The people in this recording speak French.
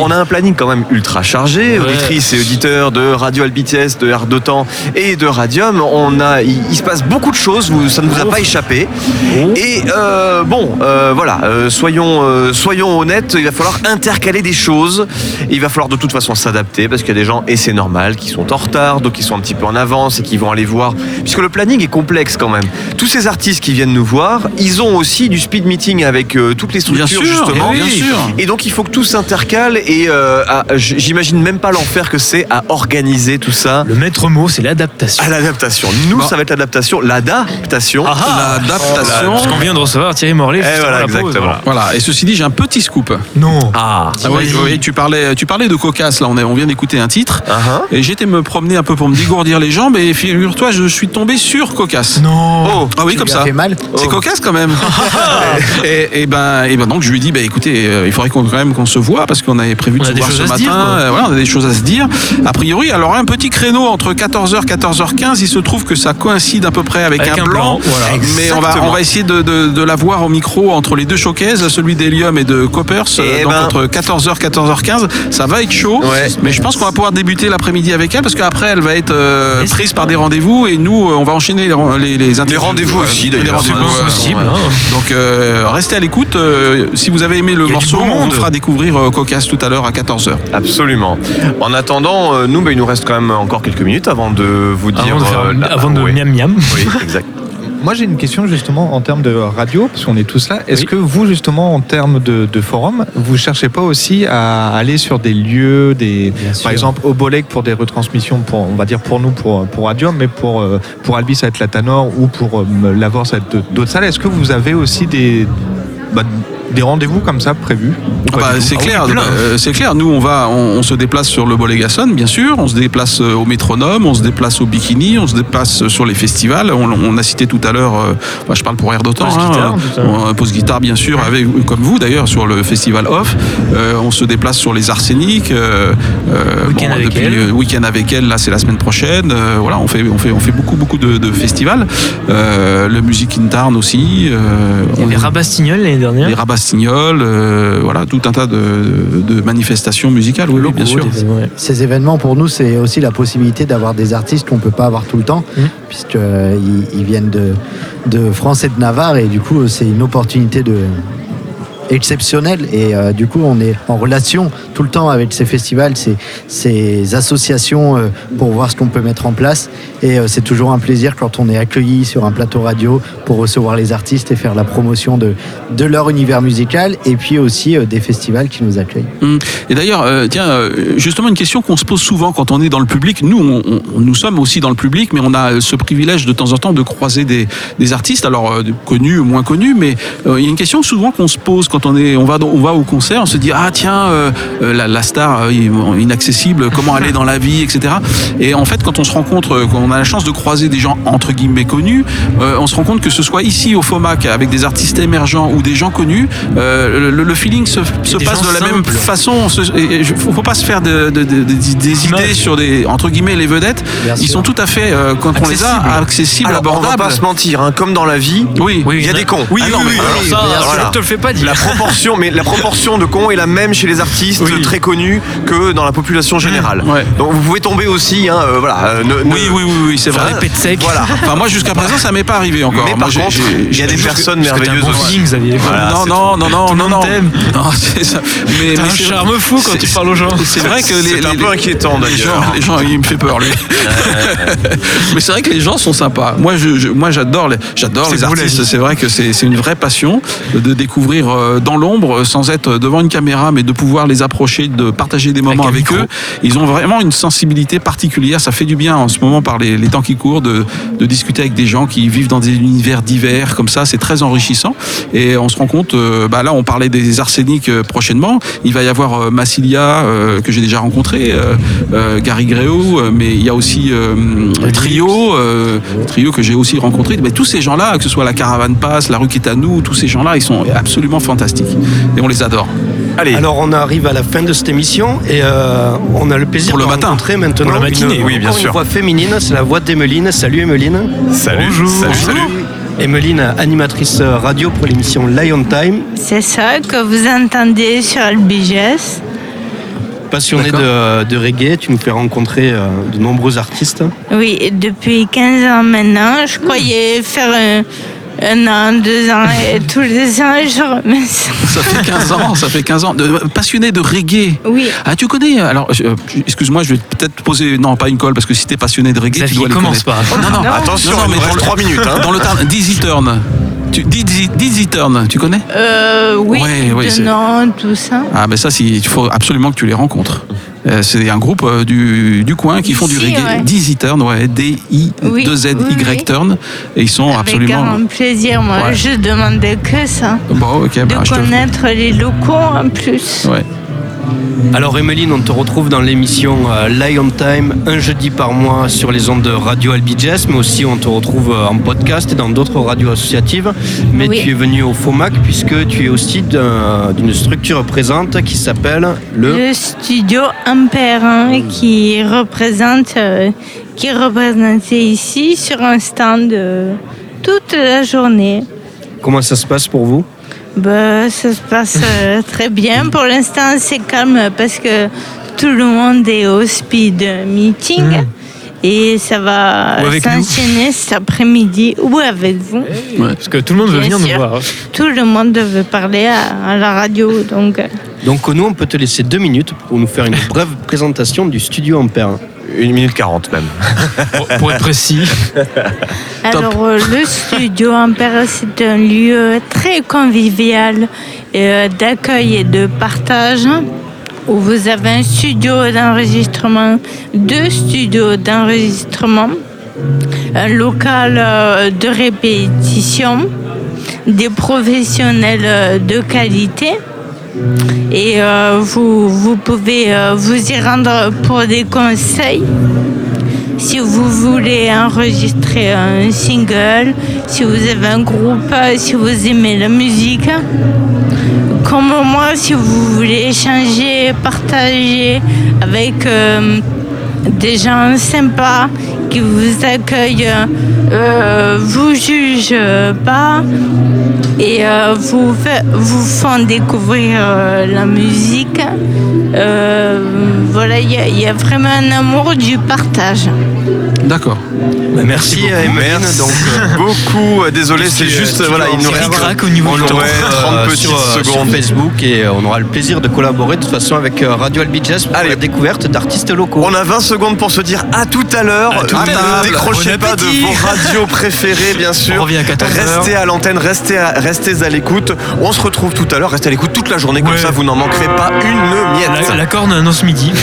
On a un planning quand même ultra chargé. Auditrices et auditeurs de Radio Albites, de Art d'Otan et de Radium. On a, il, il se passe beaucoup de choses. Vous, ça ne vous a pas échappé. Et euh, bon, euh, voilà. euh, soyons, soyons honnêtes. Il va falloir intercaler des choses. Il va falloir de toute façon s'adapter parce qu'il y a des gens et c'est normal qui sont en retard, d'autres qui sont un petit peu en avance et qui vont aller voir. Puisque le planning est complexe quand même. Tous ces artistes qui viennent nous voir, ils ont aussi du speed meeting avec toutes les structures sûr, justement. eh oui, bien sûr. Et donc il faut que tout s'intercale et euh, j'imagine même pas l'enfer que c'est à organiser tout ça. Le maître mot, c'est l'adaptation. À l'adaptation. Nous, Bon. ça va être l'adaptation, l'adaptation. Ah ah L'adaptation. Parce qu'on vient de recevoir Thierry juste Eh voilà, la pause, exactement. voilà. Voilà, et ceci dit, j'ai un petit scoop. Non. Ah. Ah oui, oui, tu parlais, tu parlais de cocasse, là, on, est- on vient d'écouter un titre. Et j'étais me promener un peu pour me dégourdir les jambes et figure-toi, je suis tombé sur cocasse. Non. Oh. Ah oui, comme Ça ça. fait mal. C'est Oh. cocasse quand même. et, et ben, et ben donc je lui dis, bah écoutez, euh, il faudrait quand même qu'on se voit parce qu'on avait prévu de On se voir ce matin. dire. Euh, voilà, on a des choses à se dire. A priori, alors un petit créneau entre 14h 14h15, il se trouve que ça coïncide à peu près avec, Avec un blanc, voilà. Mais on va, Exactement. on va essayer de, de, de la voir au micro entre les deux showcases, celui d'Helium et de Coppers. Eh euh, donc ben. entre 14h 14h15, ça va être chaud. Ouais. Mais je pense qu'on va pouvoir débuter l'après-midi avec elle parce qu'après elle va être euh, Et prise par des rendez-vous et nous euh, on va enchaîner les, les, les interviews. rendez-vous aussi, Les d'ailleurs. Donc restez à l'écoute. si vous avez aimé le morceau, on fera découvrir euh, Cocasse tout à l'heure à 14h. Absolument. En attendant, euh, nous, bah, il nous reste quand même encore quelques minutes avant de vous dire. Avant de, faire, euh, la- avant de oui. miam miam. Oui, exact. Moi j'ai une question justement en termes de radio, parce qu'on est tous là. Est-ce Oui. que vous justement en termes de, de forum, vous cherchez pas aussi à aller sur des lieux, des, par exemple au Bolek pour des retransmissions, pour, on va dire pour nous pour, pour Radium, mais pour, euh, pour Albi ça va être la Tanor ou pour euh, Lavor ça va être d'autres salles. Est-ce que vous avez aussi des, bah, des rendez-vous comme ça prévus Ah bah, c'est Ah oui, clair, euh, c'est clair. Nous, on va, on, on se déplace sur le Bolégason, bien sûr. On se déplace euh, au Métronome, on se déplace au Bikini, on se déplace euh, sur les festivals. On, on a cité tout à l'heure, euh, bah, je parle pour Air d'Otan, l'heure. on- pause guitare, bien sûr, avec comme vous d'ailleurs sur le festival Off. Euh, on se déplace sur les Arseniques. Euh, euh, Week-end avec depuis, elle. euh, Week-end avec elle. Là, c'est la semaine prochaine. Euh, voilà, on fait, on fait, on fait beaucoup, beaucoup de, de festivals. Euh, le Music in Tarn aussi. Euh, Il y on- avait Rabastignoles l'année dernière. les Rabastignols, euh, voilà, tout un tas de, de manifestations musicales, oui, oui, bien sûr. Des- ouais. Ces événements, pour nous, c'est aussi la possibilité d'avoir des artistes qu'on ne peut pas avoir tout le temps, Mhm. puisqu'ils ils viennent de, de France et de Navarre, et du coup, c'est une opportunité de exceptionnelle et euh, du coup on est en relation tout le temps avec ces festivals ces, associations euh, pour voir ce qu'on peut mettre en place et euh, c'est toujours un plaisir quand on est accueilli sur un plateau radio pour recevoir les artistes et faire la promotion de, de leur univers musical et puis aussi des festivals qui nous accueillent Hum. Et d'ailleurs, tiens, justement une question qu'on se pose souvent quand on est dans le public. Nous, on, nous sommes aussi dans le public, mais on a ce privilège de temps en temps de croiser des, des artistes, alors connus ou moins connus, mais il y a une question souvent qu'on se pose quand on est, on va, on va au concert, on se dit ah tiens, euh, euh, la, la star euh, inaccessible, comment est dans la vie, etc. Et en fait, quand on se rencontre, quand on a la chance de croiser des gens entre guillemets connus, euh, on se rend compte que ce soit ici au FOMAC avec des artistes émergents ou des gens connus, euh, le, le feeling se, passe de la même façon. on se- et- et je- faut, faut pas se faire de- de- de- de- des idées sur des entre guillemets les vedettes. Bien Ils sûr. sont tout à fait euh, quand on les a Accessibles. Alors, on va abordables. pas se mentir, hein, comme dans la vie, Oui. Oui, il y a des cons. Oui, Ah non, oui, mais oui, ça, ça, voilà. je te le fais pas dire. La proportion, mais la proportion de cons est la même chez les artistes Oui. très connus que dans la population générale. Ouais. Donc vous pouvez tomber aussi, hein, euh, voilà. euh, ne- ne- Oui, oui, oui, oui, c'est vrai. pets secs. Voilà. Enfin, moi, jusqu'à présent, ça m'est pas arrivé encore. Mais Moi, par j'ai- contre, j'ai- il y a des personnes merveilleuses bon aussi. feeling, Xavier. Voilà, non, non, non, non, non, non. Non, c'est ça. Mais, un charme fou quand tu parles aux gens. C'est vrai que les, C'est un peu les- inquiétant, les gens, d'ailleurs. les gens, il me fait peur lui. Mais c'est vrai que les gens sont sympas. Moi, j'adore les, j'adore C'est les artistes. C'est vrai que c'est, c'est une vraie passion de découvrir euh, dans l'ombre, sans être devant une caméra, mais de pouvoir les approcher, de partager des moments Avec eux. Ils ont vraiment une sensibilité particulière. Ça fait du bien en ce moment par les, les temps qui courent de, de discuter avec des gens qui vivent dans des univers divers comme ça. C'est très enrichissant. Et on se rend compte, euh, bah là, on parlait des arsenics euh, prochainement. Il va y avoir euh, Massilia que j'ai déjà rencontré, Gary euh, mais il y a aussi Trio, Trio que j'ai aussi rencontré. Mais tous ces gens-là, que ce soit la Caravane Pass, la rue qui est à nous, tous ces gens-là, ils sont absolument fantastiques et on les adore. Allez, Alors on arrive à la fin de cette émission et euh, on a le plaisir Pour le de matin. rencontrer maintenant Pour la matinée, une, oui, bien sûr. une voix féminine, c'est la voix d'Emeline. Salut Emeline. salut, Bonjour. salut, salut. Emeline, animatrice radio pour l'émission Lion Time. C'est ça que vous entendez sur LBGS. passionné de, de reggae, tu nous fais rencontrer euh, de nombreux artistes. Oui, depuis 15 ans maintenant. Je croyais faire un, un an, deux ans et tous les ans, je remets ça. Ça fait 15 ans, ça fait 15 ans. De- passionné de reggae. Oui. Ah, tu connais Alors, euh, excuse-moi, je vais peut-être poser. Non, pas une colle, parce que si t'es passionné de reggae, tu Xavier, dois les commence connaître. pas. Non, non, Attention, Non, non, il mais nous dans reste le- 3 minutes. hein. Dans le temps, Dizzy Turn. Tu, Dizzy, Dizzy Turn, tu connais? Euh, oui, Ouais, ouais, nom, tout ça. Ah, ben ça, c'est- il faut absolument que tu les rencontres. Euh, c'est un groupe euh, du, du coin qui font du reggae. ouais. Dizzy Turn, ouais, D-I-2-Z-Y Oui, oui, oui. Turn. Et ils sont Avec absolument. grand plaisir, moi, Ouais. je demandais que ça. Bon, ok, De bah, te. connaître les locaux en plus. Ouais. Alors Emeline, on te retrouve dans l'émission euh, Lion Time un jeudi par mois sur les ondes de Radio Albi Jazz, mais aussi on te retrouve euh, en podcast et dans d'autres radios associatives. Mais Oui. tu es venu au FOMAC puisque tu es aussi d'un- d'une structure présente qui s'appelle le... Le studio Ampère hein, qui représente, euh, qui est représenté ici sur un stand euh, toute la journée. Comment ça se passe pour vous? Bah, ça se passe euh, très bien. Pour l'instant, c'est calme parce que tout le monde est au speed meeting. Et ça va s'enchaîner cet après-midi ou avec vous. Parce que tout le monde veut Bien venir nous voir. Tout le monde veut parler à, à la radio. Donc, euh, Donc nous, on peut te laisser deux minutes pour nous faire une brève présentation du studio Ampère. 1 minute 40 même. Pour, pour être précis. Alors, euh, le studio Ampère, c'est un lieu très convivial euh, d'accueil et de partage où vous avez un studio d'enregistrement, deux studios d'enregistrement, un local euh, de répétition, des professionnels de qualité. Et euh, vous, vous pouvez euh, vous y rendre pour des conseils si vous voulez enregistrer un single, si vous avez un groupe, si vous aimez la musique. Comme moi, si vous voulez échanger, partager avec euh, des gens sympas qui vous accueillent, euh, vous jugent pas et euh, vous, font découvrir euh, la musique. Voilà, il y a vraiment un amour du partage. D'accord. Bah, merci Emeline. Merci Donc, euh, beaucoup. Euh, Désolé, c'est tu- juste, voilà, il nous reste au niveau du le temps. Ouais, retrouve, 30 euh, petites euh, secondes. Facebook et euh, on aura le plaisir de collaborer de toute façon avec euh, Radio Albi Jazz pour la découverte d'artistes locaux. On a 20 secondes pour se dire à tout à l'heure. Ne décrochez pas de vos radios préférées, bien sûr. On revient à 14 heures. Restez à l'antenne, restez à, restez à l'écoute. On se retrouve tout à l'heure. Restez à l'écoute toute la journée, comme ça vous n'en manquerez pas une miette. La corne annonce midi.